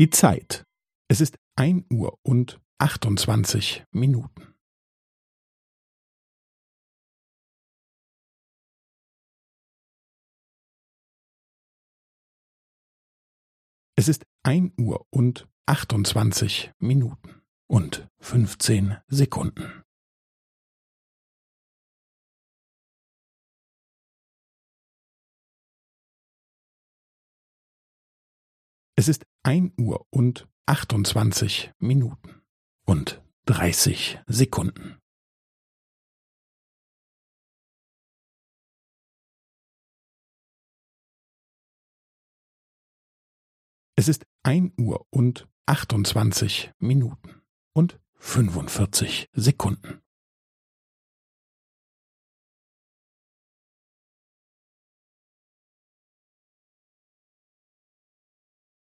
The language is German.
Die Zeit. Es ist ein Uhr und achtundzwanzig Minuten. Es ist ein Uhr und achtundzwanzig Minuten und fünfzehn Sekunden. Es ist ein Uhr und achtundzwanzig Minuten und dreißig Sekunden. Es ist ein Uhr und achtundzwanzig Minuten und fünfundvierzig Sekunden.